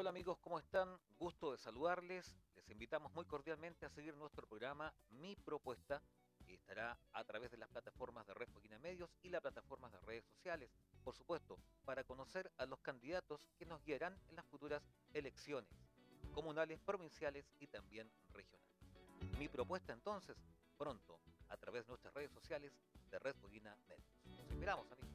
Hola amigos, ¿cómo están? Gusto de saludarles. Les invitamos muy cordialmente a seguir nuestro programa Mi Propuesta, que estará a través de las plataformas de Red Foquina Medios y las plataformas de redes sociales, por supuesto, para conocer a los candidatos que nos guiarán en las futuras elecciones comunales, provinciales y también regionales. Mi propuesta entonces, pronto, a través de nuestras redes sociales de Red Foquina Medios. Nos esperamos, amigos.